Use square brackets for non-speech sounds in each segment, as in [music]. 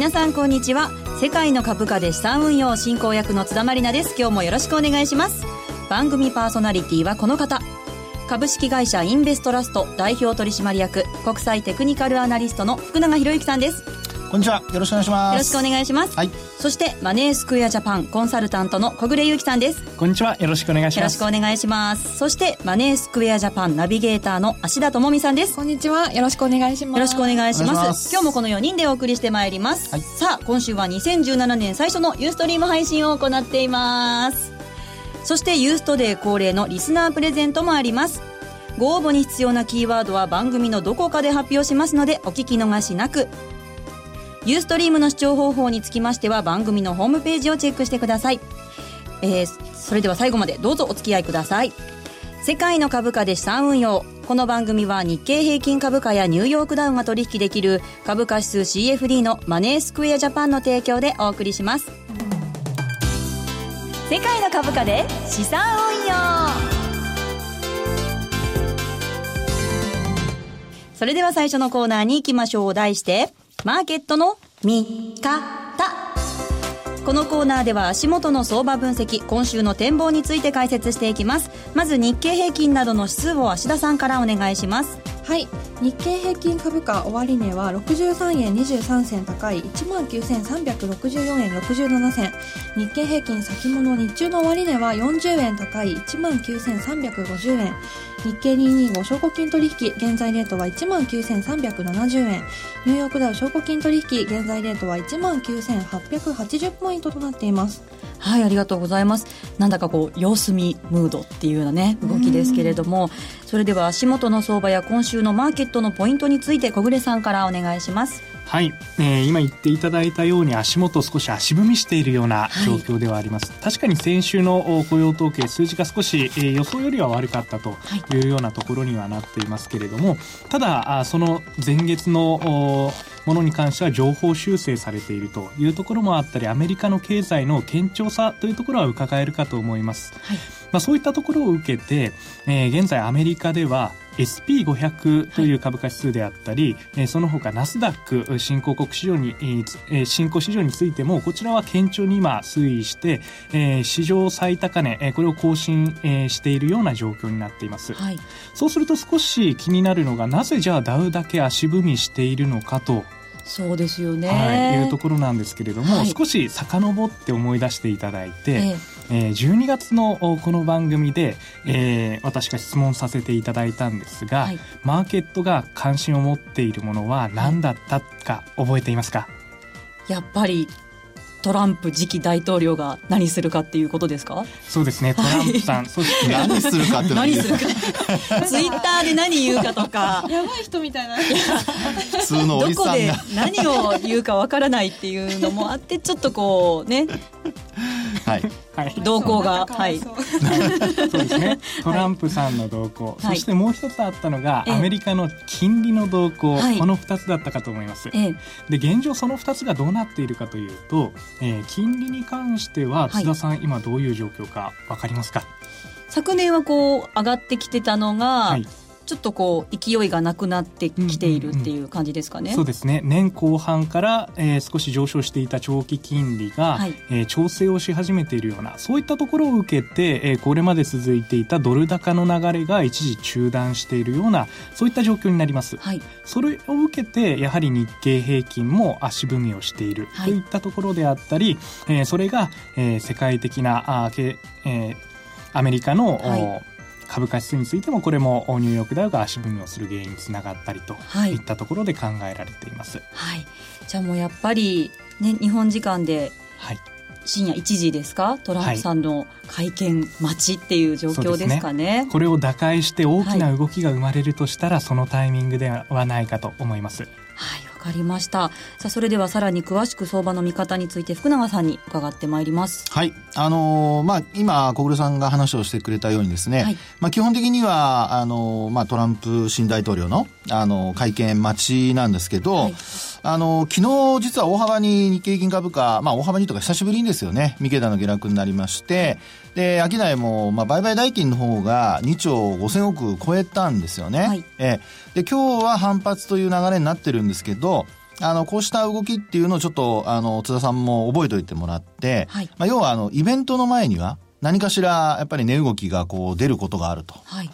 皆さんこんにちは。世界の株価で資産運用進行役の津田まりなです。今日もよろしくお願いします。番組パーソナリティはこの方。株式会社インベストラスト代表取締役国際テクニカルアナリストの福永博之さんです。こんにちは。よろしくお願いします。よろしくお願いします。はい。そして、マネースクエアジャパンコンサルタントの小暮ゆきさんです。こんにちは。よろしくお願いします。よろしくお願いします。そして、マネースクエアジャパンナビゲーターの芦田智美さんです。こんにちは。よろしくお願いします。よろしくお願いします。今日もこの4人でお送りしてまいります。はい、さあ、今週は2017年最初のユーストリーム配信を行っています。そして、ユーストデー恒例のリスナープレゼントもあります。ご応募に必要なキーワードは番組のどこかで発表しますのでお聞き逃しなくユーストリームの視聴方法につきましては番組のホームページをチェックしてください、えー、それでは最後までどうぞお付き合いください。世界の株価で資産運用。この番組は日経平均株価やニューヨークダウンが取引できる株価指数 CFD のマネースクエアジャパンの提供でお送りします。世界の株価で資産運用。それでは最初のコーナーに行きましょう。題してマーケットの見方。このコーナーでは足元の相場分析今週の展望について解説していきます。まず日経平均などの指数を芦田さんからお願いします。はい。日経平均株価終値は63円23銭高い1万9364円67銭。日経平均先物日中の終値は40円高い1万9350円。日経225証拠金取引現在レートは1万9370円。ニューヨークダウ証拠金取引現在レートは1万9880ポイントとなっています。はいありがとうございます。なんだかこう様子見ムードっていうようなね動きですけれども。それでは足元の相場や今週のマーケットのポイントについて小暮さんからお願いしますはい、えー、今言っていただいたように足元少し足踏みしているような状況ではあります、はい、確かに先週の雇用統計数字が少し、えー、予想よりは悪かったとい。うようなところにはなっていますけれども、ただあその前月のものに関しては情報修正されているというところもあったりアメリカの経済の堅調さというところは伺えるかと思います、はい、まあ、そういったところを受けて、えー、現在アメリカでは SP500 という株価指数であったり、はい、その他ナスダック新興国市場に、新興市場についてもこちらは堅調に今推移して、えー、史上最高値、これを更新、しているような状況になっています、はい、そうすると少し気になるのがなぜじゃあダウだけ足踏みしているのかとそうですよね、はい、いうところなんですけれども、はい、少し遡って思い出していただいて、えええー、12月のこの番組で、えー、私が質問させていただいたんですが、はい、マーケットが関心を持っているものは何だったか覚えていますか？やっぱりトランプ次期大統領が何するかっていうことですか？そうですね。トランプさん、そして [laughs] 何するかって何するか。ツイッターで何言うかとか。やばい人みたいな。普通のおじさんが。どこで何を言うかわからないっていうのもあってちょっとこうねはい。動向がはい。そう。[laughs] ですね。トランプさんの動向、はい、そしてもう一つあったのが、アメリカの金利の動向、はい、この2つだったかと思います、で現状その2つがどうなっているかというと、えー、金利に関しては津田さん、今どういう状況か分かりますか？昨年はこう上がってきてたのが、はい、ちょっとこう勢いがなくなってきているっていう感じですかね。うんうんうん、そうですね。年後半から、えー、少し上昇していた長期金利が、はい、えー、調整をし始めているようなそういったところを受けて、えー、これまで続いていたドル高の流れが一時中断しているようなそういった状況になります。はい、それを受けてやはり日経平均も足踏みをしているといったところであったり、はい、えー、それが、えー、世界的なあ、えー、アメリカの、はい株価指数についてもこれもニューヨークダウが足踏みをする原因につながったりとい。ったところで考えられています。はい、じゃあもうやっぱり、ね、日本時間で、はい、深夜1時ですか？トランプさんの会見待ちっていう状況ですかね。はい。ね、これを打開して大きな動きが生まれるとしたら、はい、そのタイミングではないかと思います。はい。わかりました。さあそれではさらに詳しく相場の見方について福永さんに伺ってまいります。はい。あのー、まあ今小暮さんが話をしてくれたようにですね、はい、まあ基本的にはあのー、まあトランプ新大統領のあのー、会見待ちなんですけど、はい。あの、昨日実は大幅に日経平均株価、まあ大幅にとか久しぶりにですよね、三桁の下落になりまして、で、商いも、まあ売買代金の方が2兆5000億超えたんですよね。はい、えで、今日は反発という流れになってるんですけど、あの、こうした動きっていうのをちょっと、あの、津田さんも覚えておいてもらって、はい、まあ、要は、あの、イベントの前には、何かしら、やっぱり値動きがこう出ることがあると。はい。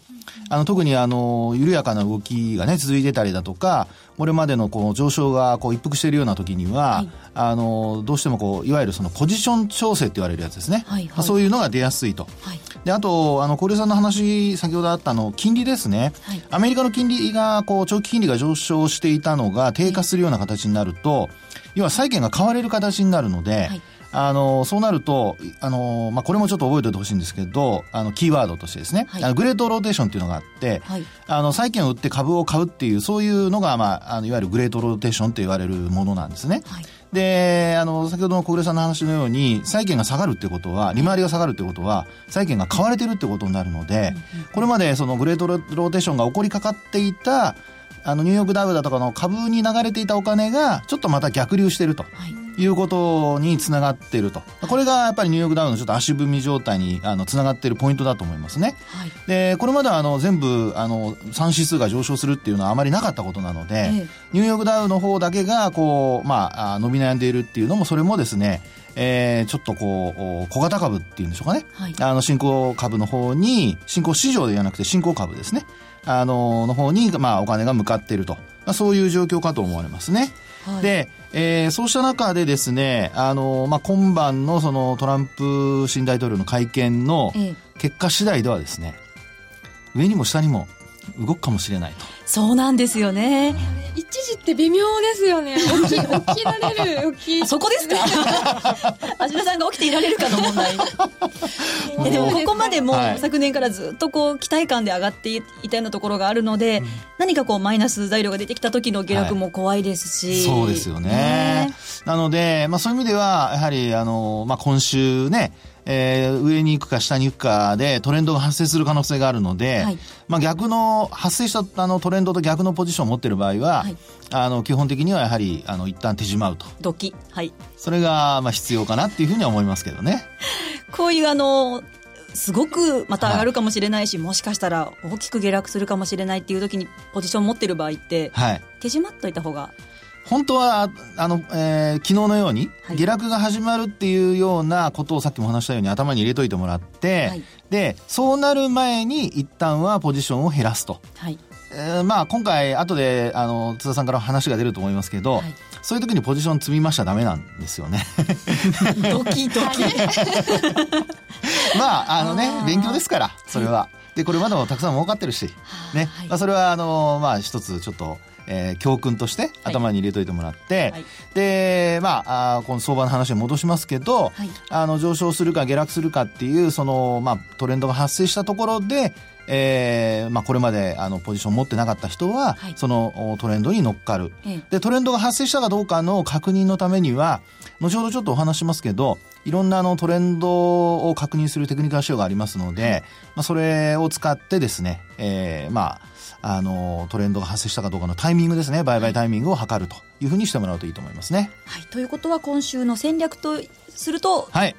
あの、特にあの、緩やかな動きがね、続いてたりだとか、これまでのこの上昇がこう一服しているような時には、はい、あの、どうしてもこう、いわゆるそのポジション調整って言われるやつですね。はい、はい、まあ、そういうのが出やすいと。はい、で、あと、あの、小出さんの話、先ほどあったの、金利ですね。はい、アメリカの金利が、こう、長期金利が上昇していたのが低下するような形になると、要は債券が買われる形になるので、はいあの、そうなると、あの、まあ、これもちょっと覚えておいてほしいんですけど、あの、キーワードとしてですね、はい、あのグレートローテーションっていうのがあって、はい、あの、債券を売って株を買うっていう、そういうのが、まあ、あのいわゆるグレートローテーションと言われるものなんですね。はい、で、あの、先ほどの小暮さんの話のように、債券が下がるってことは、利回りが下がるってことは、債券が買われてるってことになるので、これまでそのグレートローテーションが起こりかかっていた、あの、ニューヨークダウだとかの株に流れていたお金が、ちょっとまた逆流してると。はいいうことにつながっていると。これがやっぱりニューヨークダウのちょっと足踏み状態にあのつながっているポイントだと思いますね。はい、で、これまではあの全部あの3指数が上昇するっていうのはあまりなかったことなので、ええ、ニューヨークダウの方だけがこう、まあ、伸び悩んでいるっていうのも、それもですね、えー、ちょっとこう、小型株っていうんでしょうかね。はい、あの、新興株の方に、新興市場ではなくて新興株ですね。あの、の方に、まあ、お金が向かっていると。まあ、そういう状況かと思われますね。はい、で、えー、そうした中でですね、あの、まあ、今晩のそのトランプ新大統領の会見の結果次第ではですね、上にも下にも動くかもしれないと。そうなんですよね。一時って微妙ですよね。起き、起きられる、[laughs] 起き。そこですか？[laughs] 芦田さんが起きていられるかの問題。[laughs] えでもここまでも昨年からずっとこう期待感で上がっていたようなところがあるので、何かこうマイナス材料が出てきた時の下落も怖いですし。はい、そうですよね。ねなので、まあそういう意味では、やはりあの、まあ今週ね、えー、上に行くか下に行くかでトレンドが発生する可能性があるので、はい、まあ逆の、発生したあのトレンドと逆のポジションを持っている場合は、はい、あの基本的にはやはりあの一旦手締まうと。ドキ。はい。それがまあ必要かなっていうふうには思いますけどね。[laughs] こういうあの、すごくまた上がるかもしれないし、はい、もしかしたら大きく下落するかもしれないっていう時にポジション持ってる場合って、はい、手締まっといた方が本当は、あの、えー、昨日のように、下落が始まるっていうようなことをさっきも話したように頭に入れといてもらって、はい、で、そうなる前に一旦はポジションを減らすと。はい。えー、まあ今回後であの津田さんから話が出ると思いますけど、はい、そういう時にポジション積みましちゃダメなんですよね。[laughs] ドキドキ。[laughs] まああのね勉強ですからそれは、でこれまでもたくさん儲かってるし、ね、まあ、それはあのまあ一つちょっとえー、教訓として頭に入れといてもらって、はい、で、まあ、あこの相場の話に戻しますけど、はい、あの、上昇するか下落するかっていう、その、まあ、トレンドが発生したところで、えーまあ、これまであのポジション持ってなかった人は、はい、そのトレンドに乗っかる、でトレンドが発生したかどうかの確認のためには後ほどちょっとお話しますけどいろんなあのトレンドを確認するテクニカル仕様がありますので、まあ、それを使ってですね、えー、まああのトレンドが発生したかどうかのタイミングですね売買タイミングを測るというふうにしてもらうといいと思いますね。はい、ということは今週の戦略とすると、はい、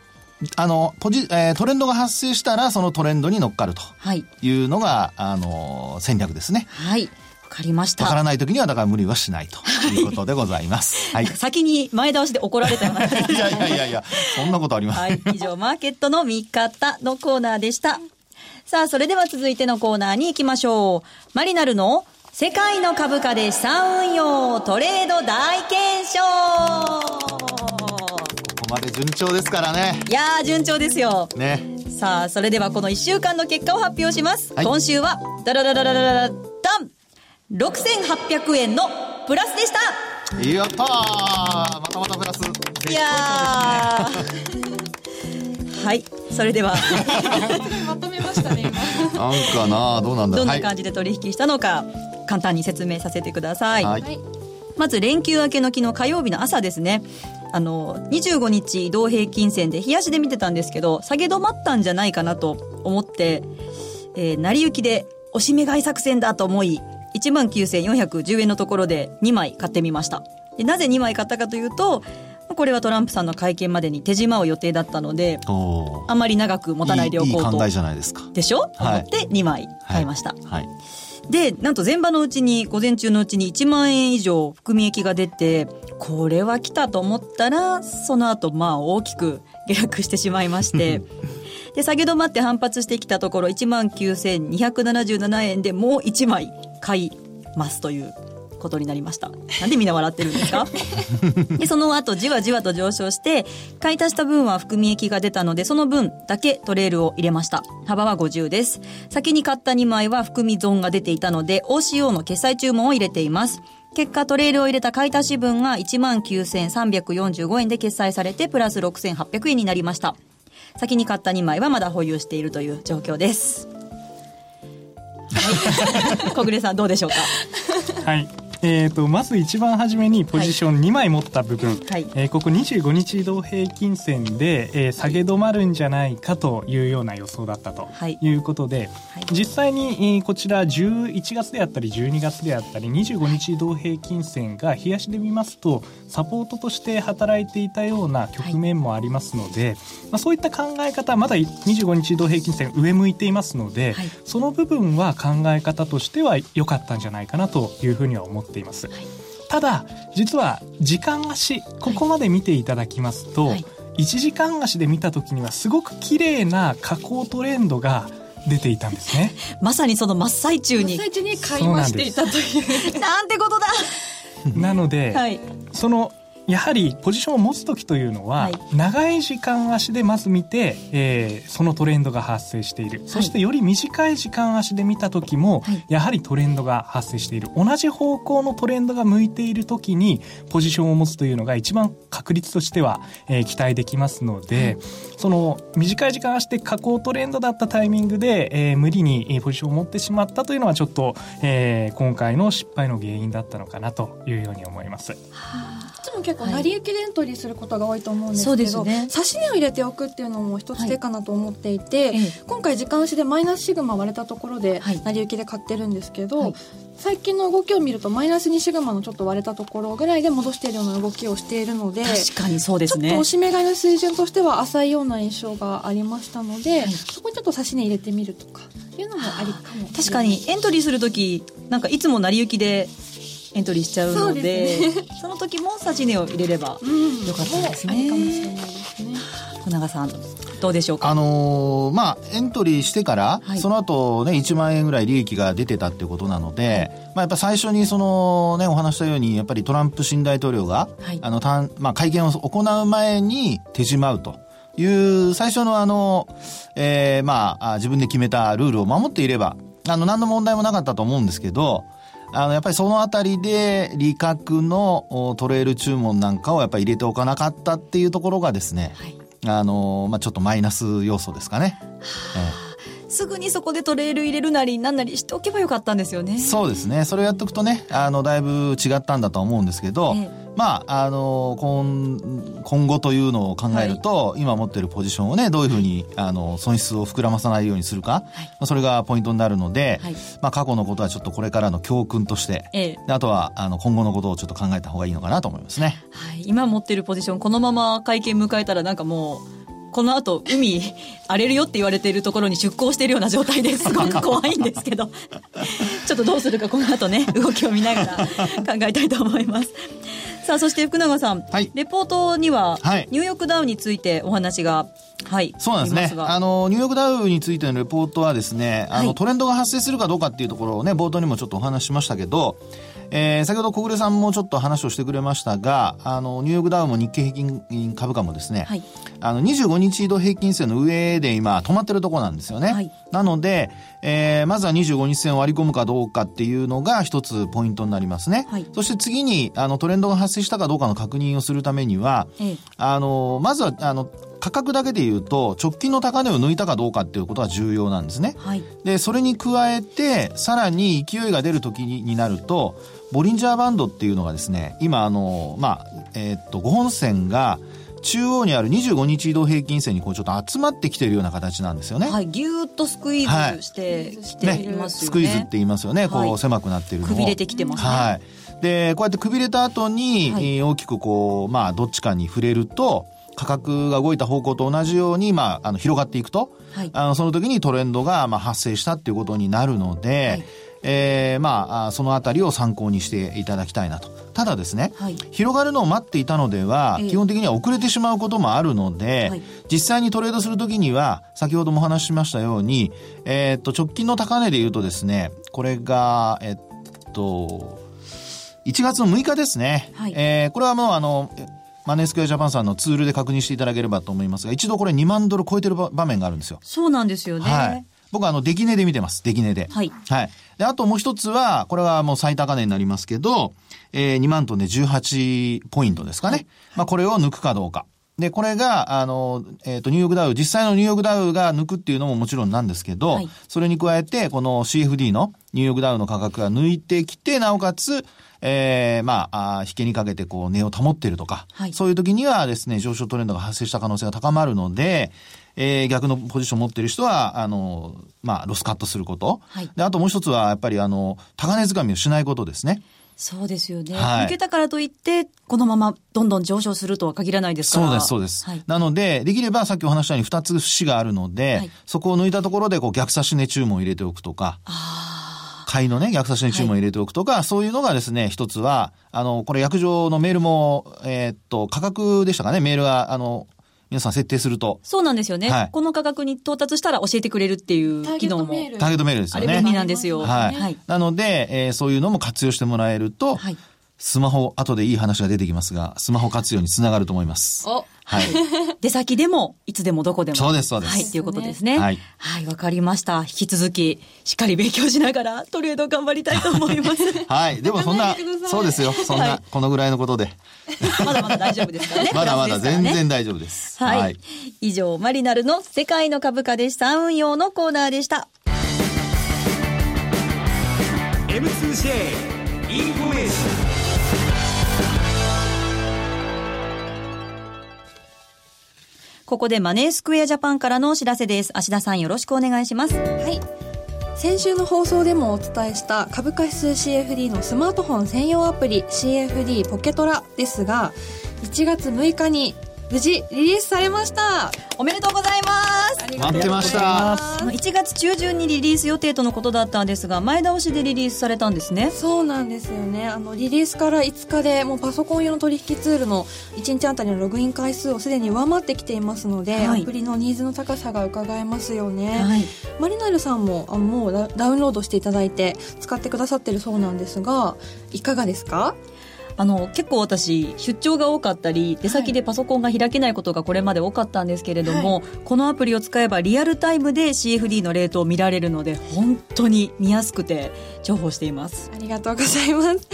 あのポジ、えー、トレンドが発生したらそのトレンドに乗っかるとい。うのが、はい、あの戦略ですね。はい。わかりました。わからない時にはだから無理はしないということでございます。[laughs] はい。先に前倒しで怒られたような。[laughs] いやいやいやいや、そんなことあります。はい。以上、マーケットの見方のコーナーでした。さあ、それでは続いてのコーナーに行きましょう。マリナルの世界の株価で資産運用トレード大検証ここまで順調ですからね。いやー、順調ですよ。ね。さあ、それではこの1週間の結果を発表します。はい、今週は、ダラダラダラダラダン !6800 円のプラスでした。やったー。またまたプラス。いやー。[laughs] はい。それでは。まとめましたねなんかなどうなんだどんな感じで取引したのか、簡単に説明させてください、はい、まず連休明けの昨日火曜日の朝ですね。あの25日移動平均線で冷やしで見てたんですけど下げ止まったんじゃないかなと思って、えー、成り行きでおしめ買い作戦だと思い1万9410円のところで2枚買ってみました。でなぜ2枚買ったかというとここれはトランプさんの会見までに手締まう予定だったのであまり長く持たないでおこうと。いい考えじゃないですか。でしょ、はい、思って2枚買いました、はい、はい。で、なんと前場のうちに、午前中のうちに1万円以上含み益が出て、これは来たと思ったら、その後、まあ大きく下落してしまいまして、[laughs] で、下げ止まって反発してきたところ、1万9277円でもう1枚買いますということになりました。なんでみんな笑ってるんですか？[laughs] で、その後じわじわと上昇して、買い足した分は含み益が出たので、その分だけトレールを入れました。幅は50です。先に買った2枚は含み損が出ていたので、OCO の決済注文を入れています。結果、トレールを入れた買い足し分が19,345円で決済されて、プラス6,800円になりました。先に買った2枚はまだ保有しているという状況です。[laughs] 小暮さんどうでしょうか？はいえーと、まず一番初めにポジション2枚持った部分、はい、えー、ここ25日移動平均線で、えー、下げ止まるんじゃないかというような予想だったとい。うことで、はい、実際に、えー、こちら11月であったり12月であったり25日移動平均線が冷やしで見ますとサポートとして働いていたような局面もありますので、はい、まあ、そういった考え方まだ25日移動平均線上向いていますので、その部分は考え方としては良かったんじゃないかなというふうには思っています。はい、ただ実は時間足ここまで見ていただきますと、はい、1時間足で見た時にはすごく綺麗な下降トレンドが出ていたんですね。[laughs] まさにその真っ最中に。真っ最中に買い増していたという。なんてことだ。[laughs] なので、はい、そのやはりポジションを持つ時というのは、はい、長い時間足でまず見て、えー、そのトレンドが発生している、はい、そしてより短い時間足で見た時も、はい、やはりトレンドが発生している。同じ方向のトレンドが向いている時にポジションを持つというのが一番確率としては、えー、期待できますので、その短い時間足で下降トレンドだったタイミングで、えー、無理にポジションを持ってしまったというのはちょっと、えー、今回の失敗の原因だったのかなというように思います。はあ。つも結構成り行きでエントリーすることが多いと思うんですけど、はいね、指値を入れておくっていうのも一つ手かなと思っていて、はい、今回時間足でマイナスシグマ割れたところで成り行きで買ってるんですけど、はい、最近の動きを見るとマイナス2シグマのちょっと割れたところぐらいで戻しているような動きをしているので確かにそうですね。ちょっとおしめ買いの水準としては浅いような印象がありましたので、そこにちょっと指値入れてみるとかいうのもありかも。確かにエントリーする時なんかいつも成り行きでエントリーしちゃうのでそ、ね,、の時もサジネを入れればよかったですね。小永さんどうでしょうか？あのー、まあ、エントリーしてから、はい、その後ね、1万円ぐらい利益が出てたっていうことなので、まあ、やっぱ最初にそのね、お話したように、やっぱりトランプ新大統領が、はい、あの、たん、まあ、会見を行う前に手締まうと。いう最初のあの、えー、まあ、自分で決めたルールを守っていれば、あの、何の問題もなかったと思うんですけど、あの、やっぱりそのあたりで、利確のトレール注文なんかをやっぱり入れておかなかったっていうところがですね、はい、あの、まあ、ちょっとマイナス要素ですかね。すぐにそこでトレール入れるなりなんなりしておけばよかったんですよね。そうですね。それをやっとくとね、あの、だいぶ違ったんだと思うんですけど、ええまあ、あの今今後というのを考えると、はい、今持っているポジションをねどういうふうにあの損失を膨らまさないようにするか、はい、まあ、それがポイントになるので、はい、まあ、過去のことはちょっとこれからの教訓として、ええ、あとはあの今後のことをちょっと考えた方がいいのかなと思いますね。はい、今持っているポジションこのまま会見迎えたらなんかもうこの後海荒れるよって言われているところに出港しているような状態です。ご [laughs] く [laughs] 怖いんですけど。ちょっとどうするかこの後ね [laughs] 動きを見ながら考えたいと思います。さあそして福永さん、はい、レポートには、ニューヨークダウについてお話がはい、そうなんですね。あのニューヨークダウについてのレポートはですねあの、はい、トレンドが発生するかどうかっていうところをね冒頭にもちょっとお話ししましたけど、えー、先ほど小暮さんもちょっと話をしてくれましたがあのニューヨークダウも日経平均株価もですね、はい、あの25日移動平均線の上で今止まってるところなんですよね、はい、なので、えー、まずは25日線を割り込むかどうかっていうのが一つポイントになりますね、はい、そして次にあのトレンドが発生したかどうかの確認をするためには、ええ、あのまずはあの価格だけで言うと直近の高値を抜いたかどうかっていうことが重要なんですね。はい、でそれに加えてさらに勢いが出る時になるとボリンジャーバンドっていうのがですね今あのまあえー、っと5本線が中央にある25日移動平均線にこうちょっと集まってきてるような形なんですよね。はい、ぎゅっとスクイーズしてきていますよね。ねスクイーズって言いますよね。こう狭くなってるのを。くびれてきてますね。はい。で、こうやってくびれた後に、はい、大きくこう、まあ、どっちかに触れると、価格が動いた方向と同じように、まあ、あの、広がっていくと、はい、あの、その時にトレンドが、まあ、発生したっていうことになるので、はい。えー、まあ、そのあたりを参考にしていただきたいなと。ただですね、はい、広がるのを待っていたのでは、基本的には遅れてしまうこともあるので、はい、実際にトレードするときには、先ほどもお話ししましたように、えー、っと、直近の高値で言うとですね、これが、えっと、1月の6日ですね。はい、えー、これはもうあの、マネースクエアジャパンさんのツールで確認していただければと思いますが、一度これ2万ドル超えてる場面があるんですよ。そうなんですよね。はい。僕はあの、出来値で見てます。出来値で。はい。はい。で、あともう一つは、これはもう最高値になりますけど、えー、2万トンで18ポイントですかね。はい、まあ、これを抜くかどうか。で、これが、あの、えっ、ー、と、ニューヨークダウ、実際のニューヨークダウが抜くっていうのももちろんなんですけど、はい、それに加えて、この CFD のニューヨークダウの価格が抜いてきて、なおかつ、ええー、まあ、あ引けにかけてこう、値を保っているとか、はい、そういう時にはですね、上昇トレンドが発生した可能性が高まるので、えー、逆のポジションを持っている人は、あの、まあ、ロスカットすること。はい、で、あともう一つは、やっぱりあの、高値掴みをしないことですね。そうですよね。はい、抜けたからといって、このままどんどん上昇するとは限らないですから。そうです、そうです。はい、なので、できればさっきお話したように二つ節があるので、はい、そこを抜いたところでこう逆差し値注文を入れておくとか。買いのね、逆差し値注文を入れておくとか、はい、そういうのがですね、一つは、あの、これ約定のメールも、えー、っと、価格でしたかね、メールが、あの、皆さん設定すると。そうなんですよね。はい、この価格に到達したら教えてくれるっていう機能も。ターゲットメールですよね。あれ便利なんですよ。はい。はい、なので、えー、そういうのも活用してもらえると、はい、スマホ、後でいい話が出てきますが、スマホ活用につながると思います。おはい。[laughs] 出先でも、いつでもどこでも。そうです、そうです。はい、ということですね。はい。はい、わかりました。引き続き、しっかり勉強しながら、トレード頑張りたいと思います。はい。でもそんな、そうですよ。そんな、このぐらいのことで。まだまだ大丈夫ですからね。[laughs] まだまだ全然大丈夫です。はい。はい、以上、マリナルの世界の株価で資産運用のコーナーでした。M2J informationここでマネースクエアジャパンからのお知らせです。芦田さんよろしくお願いします。はい。先週の放送でもお伝えした株価指数 CFD のスマートフォン専用アプリ CFD ポケトラですが、1月6日に無事リリースされました。おめでとうございます。待ってました。1月中旬にリリース予定とのことだったんですが前倒しでリリースされたんですね。そうなんですよね。あのリリースから5日でもうパソコン用の取引ツールの1日あたりのログイン回数をすでに上回ってきていますので、はい、アプリのニーズの高さが伺えますよね、はい、マリナルさんもあもうダウンロードしていただいて使ってくださってるそうなんですがいかがですか？あの結構私出張が多かったり出先でパソコンが開けないことがこれまで多かったんですけれども、はい、このアプリを使えばリアルタイムで CFD のレートを見られるので本当に見やすくて重宝しています。ありがとうございます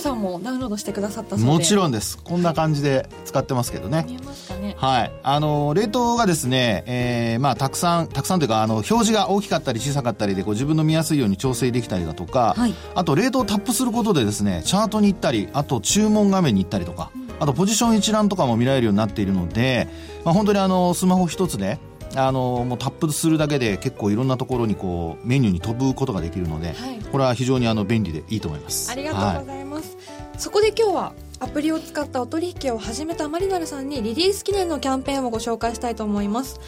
さんもダウンロードしてくださったもちろんです。こんな感じで使ってますけどね。見えますかね。はい。あのレートがですね、えー、まあたくさんたくさんというかあの表示が大きかったり小さかったりでこう自分の見やすいように調整できたりだとか、はい、あとレートをタップすることでですねチャートに行ったりあと注文画面に行ったりとか、あとポジション一覧とかも見られるようになっているので、まあ、本当にあのスマホ一つであのもうタップするだけで結構いろんなところにこうメニューに飛ぶことができるので、はい、これは非常にあの便利でいいと思います。ありがとうございます、はい、そこで今日はアプリを使ったお取引を始めたマリナルさんにリリース記念のキャンペーンをご紹介したいと思います。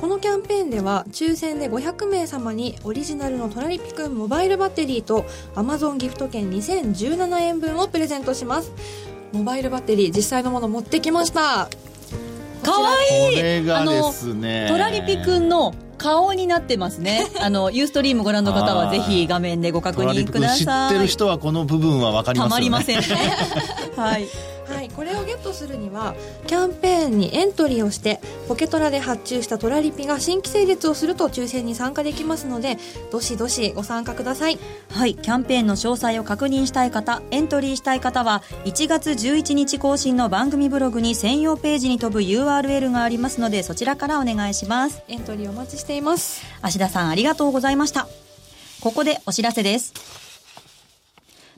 このキャンペーンでは抽選で500名様にオリジナルのトラリピくんモバイルバッテリーと Amazon ギフト券2017円分をプレゼントします。モバイルバッテリー実際のもの持ってきましたかわいいこれがですねトラリピくんの顔になってますね。[laughs] あの、ユーストリームご覧の方はぜひ画面でご確認ください。知ってる人はこの部分はわかりますよね。たまりませんね。[laughs] はい。はい、これをゲットするにはキャンペーンにエントリーをしてポケトラで発注したトラリピが新規成立をすると抽選に参加できますのでどしどしご参加ください。はいキャンペーンの詳細を確認したい方エントリーしたい方は1月11日更新の番組ブログに専用ページに飛ぶ URL がありますのでそちらからお願いします。エントリーお待ちしています。芦田さんありがとうございました。ここでお知らせです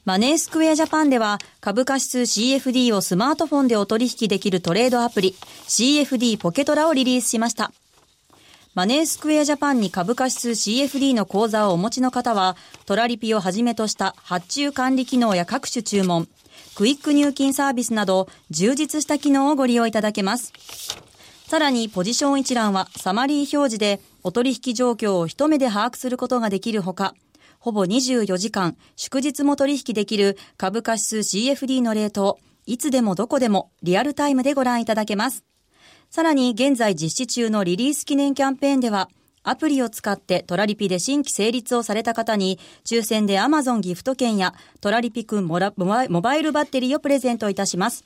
マネースクエアジャパンでは株価指数 CFD をスマートフォンでお取引できるトレードアプリ CFD ポケトラをリリースしました。マネースクエアジャパンに株価指数 CFD の口座をお持ちの方は、トラリピをはじめとした発注管理機能や各種注文、クイック入金サービスなど、充実した機能をご利用いただけます。さらに、ポジション一覧はサマリー表示で、お取引状況を一目で把握することができるほか、ほぼ24時間、祝日も取引できる株価指数 CFD のレートを、いつでもどこでもリアルタイムでご覧いただけます。さらに現在実施中のリリース記念キャンペーンでは、アプリを使ってトラリピで新規成立をされた方に、抽選で Amazon ギフト券やトラリピくんモバイルバッテリーをプレゼントいたします。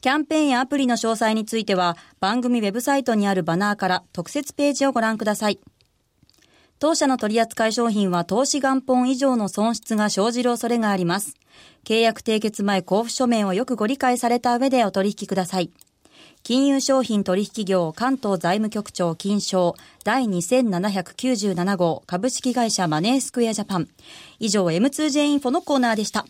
キャンペーンやアプリの詳細については、番組ウェブサイトにあるバナーから特設ページをご覧ください。当社の取扱い商品は投資元本以上の損失が生じる恐れがあります。契約締結前交付書面をよくご理解された上でお取引ください。金融商品取引業関東財務局長金賞第2797号株式会社マネースクエアジャパン。以上 M2J インフォのコーナーでした。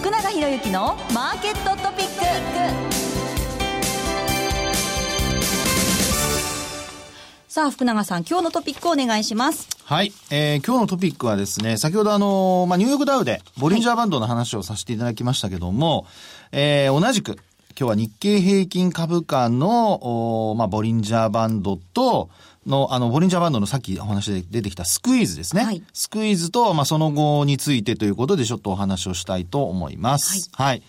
福永博之のマーケットトピック。さあ、福永さん、今日のトピックをお願いします。はい。えー、今日のトピックはですね、先ほどあの、まあ、ニューヨークダウで、ボリンジャーバンドの話をさせていただきましたけども、はいえー、同じく、今日は日経平均株価の、おまあ、ボリンジャーバンドと、の、あの、ボリンジャーバンドのさっきお話で出てきたスクイーズですね。はい、スクイーズと、まあ、その後についてということでちょっとお話をしたいと思います。はい。はい、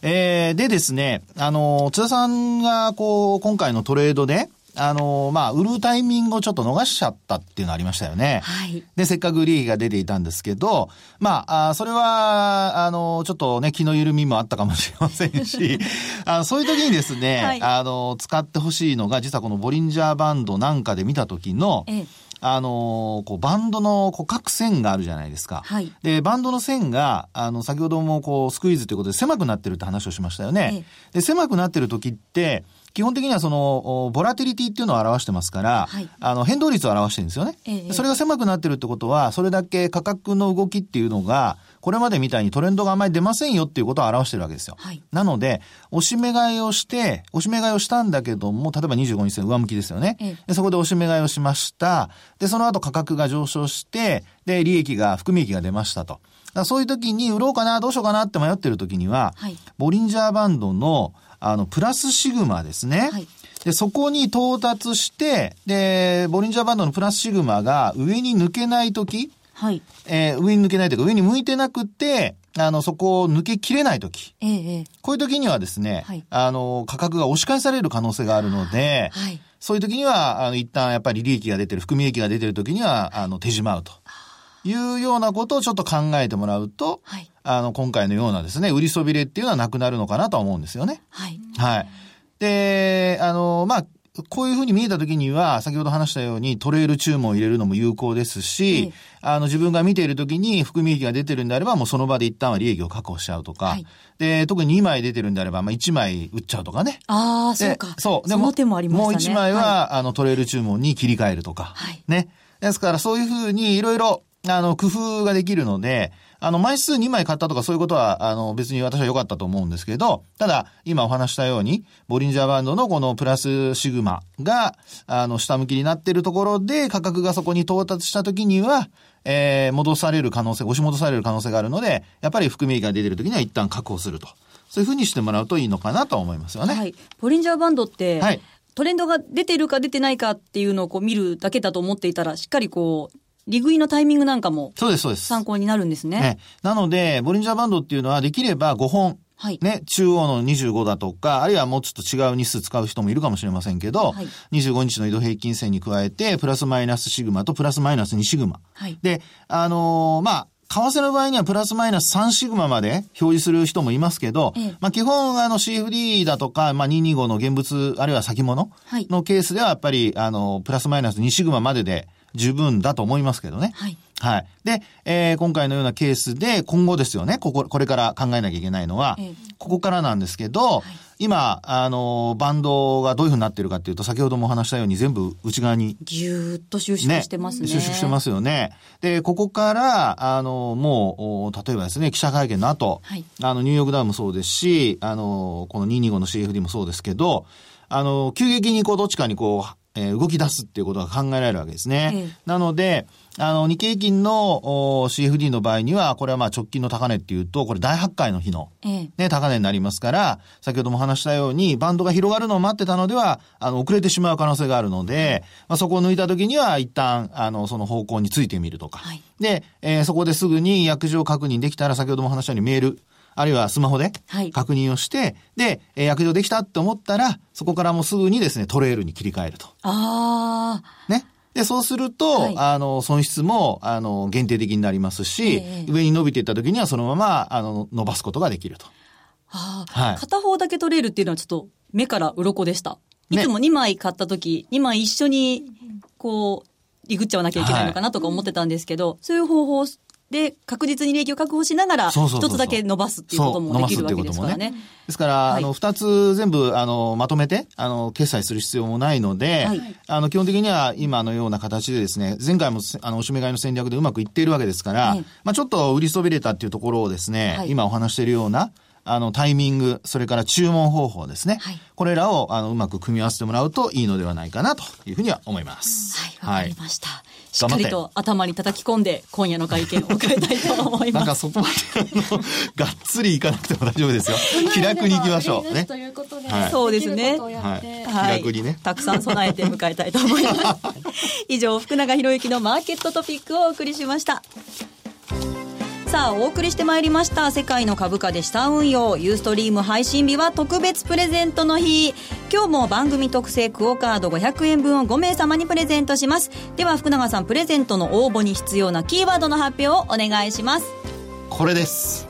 えー、でですね、あの、津田さんが、こう、今回のトレードで、あの、まあ、売るタイミングをちょっと逃しちゃったっていうのありましたよね。はい。で、せっかく利益が出ていたんですけど、まあ、あそれは、あの、ちょっとね、気の緩みもあったかもしれませんし、[laughs] あのそういう時にですね、はい、あの、使ってほしいのが、実はこのボリンジャーバンドなんかで見た時の、ええあのこう、バンドの、こう、各線があるじゃないですか。はい。で、バンドの線が、あの、先ほども、こう、スクイーズということで狭くなってるって話をしましたよね。ええ、で、狭くなってる時って、基本的にはその、ボラティリティっていうのを表してますから、はい、あの、変動率を表してるんですよね、えそれが狭くなってるってことは、それだけ価格の動きっていうのが、これまでみたいにトレンドがあまり出ませんよっていうことを表してるわけですよ。はい、なので、押し目買いをして、押し目買いをしたんだけども、例えば25日線上向きですよね。えでそこで押し目買いをしました。で、その後価格が上昇して、で、利益が、含み益が出ましたと。そういう時に売ろうかな、どうしようかなって迷ってる時には、はい、ボリンジャーバンドの、あの、プラスシグマですね。はい、で、そこに到達して、で、ボリンジャーバンドのプラスシグマが上に抜けないとき、はい。えー、上に抜けないというか、上に向いてなくて、あの、そこを抜けきれないとき。ええ。こういうときにはですね、はい、あの、価格が押し返される可能性があるので、はい。そういうときには、あの、一旦やっぱり利益が出てる、含み益が出てるときには、あの、手締まうと。いうようなことをちょっと考えてもらうと、はい、あの、今回のようなですね、売りそびれっていうのはなくなるのかなと思うんですよね。はい。はい。で、あの、まあ、こういうふうに見えたときには、先ほど話したようにトレール注文を入れるのも有効ですし、ええ、あの、自分が見ているときに含み益が出てるんであれば、もうその場で一旦は利益を確保しちゃうとか、はい、で、特に2枚出てるんであれば、まあ1枚売っちゃうとかね。ああ、そうか。そう。でも、ももう1枚は、はい、あの、トレール注文に切り替えるとか、はい、ね。ですから、そういうふうにいろいろ、あの、工夫ができるので、あの、枚数2枚買ったとかそういうことは、あの、別に私は良かったと思うんですけど、ただ、今お話したように、ボリンジャーバンドのこのプラスシグマが、あの、下向きになっているところで、価格がそこに到達した時には、えー、戻される可能性、押し戻される可能性があるので、やっぱり含み益が出てる時には一旦確保すると。そういうふうにしてもらうといいのかなと思いますよね。はい。ボリンジャーバンドって、はい、トレンドが出てるか出てないかっていうのをこう見るだけだと思っていたら、しっかりこう、利食いのタイミングなんかも、そうです、そうです。参考になるんですね。ねなので、ボリンジャーバンドっていうのはできれば5本、はい。ね、中央の25だとか、あるいはもうちょっと違う日数使う人もいるかもしれませんけど、はい、25日の移動平均線に加えて、プラスマイナスシグマとプラスマイナス2シグマ。はい。で、あのー、まあ、為替の場合にはプラスマイナス3シグマまで表示する人もいますけど、ええ、まあ基本あの CFD だとか、まあ225の現物、あるいは先物のケースではやっぱりあの、プラスマイナス2シグマまでで十分だと思いますけどね。はい。はい。で、えー、今回のようなケースで、今後ですよね、ここ、これから考えなきゃいけないのは、えここからなんですけど、はい、今、あの、バンドがどういうふうになってるかっていうと、先ほどもお話したように全部内側に。ぎゅーっと収縮してますね。収縮してますよね。で、ここから、あの、もう、例えばですね、記者会見の後、はい、あの、ニューヨークダウンもそうですし、あの、この225の CFD もそうですけど、あの、急激にこう、どっちかにこう、えー、動き出すっていうことが考えられるわけですね。ええ、なので、あの、日経平均の CFD の場合には、これはまあ直近の高値っていうと、これ大発会の日の、ね、高値になりますから、先ほども話したように、バンドが広がるのを待ってたのでは、あの、遅れてしまう可能性があるので、まあ、そこを抜いた時には、一旦、あの、その方向についてみるとか。はい、で、えー、そこですぐに約定確認できたら、先ほども話したようにメール、あるいはスマホで確認をして、はい、で、えー、約定できたって思ったら、そこからもうすぐにですね、トレールに切り替えると。ああ。ね。で、そうすると、はい、あの、損失も、あの、限定的になりますし、えー、上に伸びていった時にはそのまま、あの、伸ばすことができると。はあ、はい、片方だけ取れるっていうのはちょっと目から鱗でした。いつも2枚買った時、ね、2枚一緒に、こう、リグっちゃわなきゃいけないのかなとか思ってたんですけど、はい、そういう方法で、確実に利益を確保しながら、一つだけ伸ばすっていうこともできるわけですからね。ですから、はい、あの、二つ全部、あの、まとめて、あの、決済する必要もないので、はい、あの、基本的には今のような形でですね、前回も、あの、おしめ買いの戦略でうまくいっているわけですから、はい、まあちょっと売りそびれたっていうところをですね、今お話しているような、あの、タイミング、それから注文方法ですね。はい、これらを、あの、うまく組み合わせてもらうといいのではないかなというふうには思います。はい、わかりました。しっかりと頭に叩き込んで、今夜の会見を迎えたいと思います。なんかそこまで、あの、がっつりいかなくても大丈夫ですよ。[laughs] 気楽に行きましょう。ね。はい、そうですね。はい。気楽にね。たくさん備えて迎えたいと思います。[laughs] 以上、福永博之のマーケットトピックをお送りしました。さあお送りしてまいりました世界の株価で資産運用ユーストリーム配信日は特別プレゼントの日。今日も番組特製クオカード500円分を5名様にプレゼントします。では福永さんプレゼントの応募に必要なキーワードの発表をお願いします。これです。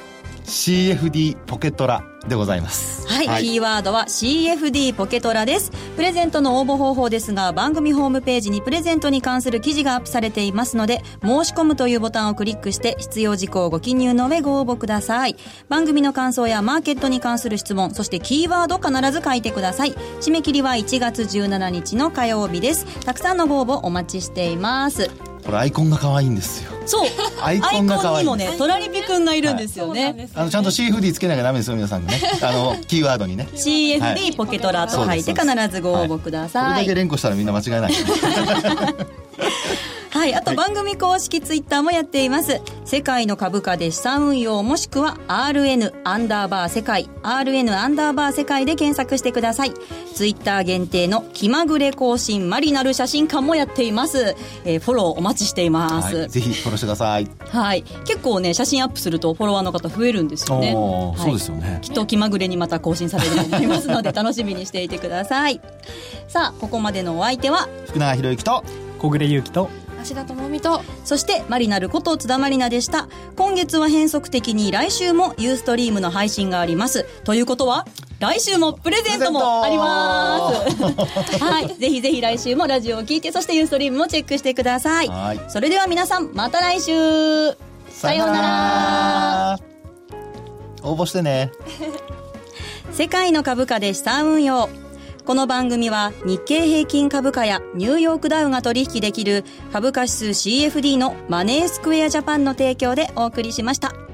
CFD ポケットラでございます。はい、はい、キーワードは CFD ポケトラです。プレゼントの応募方法ですが、番組ホームページにプレゼントに関する記事がアップされていますので、申し込むというボタンをクリックして必要事項をご記入の上ご応募ください。番組の感想やマーケットに関する質問、そしてキーワード必ず書いてください。締め切りは1月17日の火曜日です。たくさんのご応募お待ちしています。これアイコンが可愛いんですよ。そう。アイコンが可愛い。にもね、トラリピくんがいるんですよね。はい、あの、ちゃんと CFD つけなきゃダメですよ、皆さんね。[laughs] あの、キーワードにね。CFD ポケトラと書いて必ずご応募ください。これだけ連呼したらみんな間違いない。[laughs] はい、あと番組公式ツイッターもやっています。世界の株価で資産運用もしくは RN アンダーバー世界、RN アンダーバー世界で検索してください。ツイッター限定の気まぐれ更新マリナル写真館もやっています。えー、フォローお待ちしています、はい、ぜひフォローしてください。はい。結構ね、写真アップするとフォロワーの方増えるんですよね。はい、そうですよね。きっと気まぐれにまた更新されると思いますので楽しみにしていてください。さあ、ここまでのお相手は？福永博之と？小暮優樹と？芦田智美とそしてマリナルこと津田マリナでした。今月は変則的に来週もユーストリームの配信があります。ということは来週もプレゼントもあります。[laughs] はい。ぜひぜひ来週もラジオを聞いてそしてユーストリームもチェックしてください。それでは皆さんまた来週。さようなら。応募してね。[laughs] 世界の株価で資産運用この番組は日経平均株価やニューヨークダウが取引できる株価指数 CFD のマネースクエアジャパンの提供でお送りしました。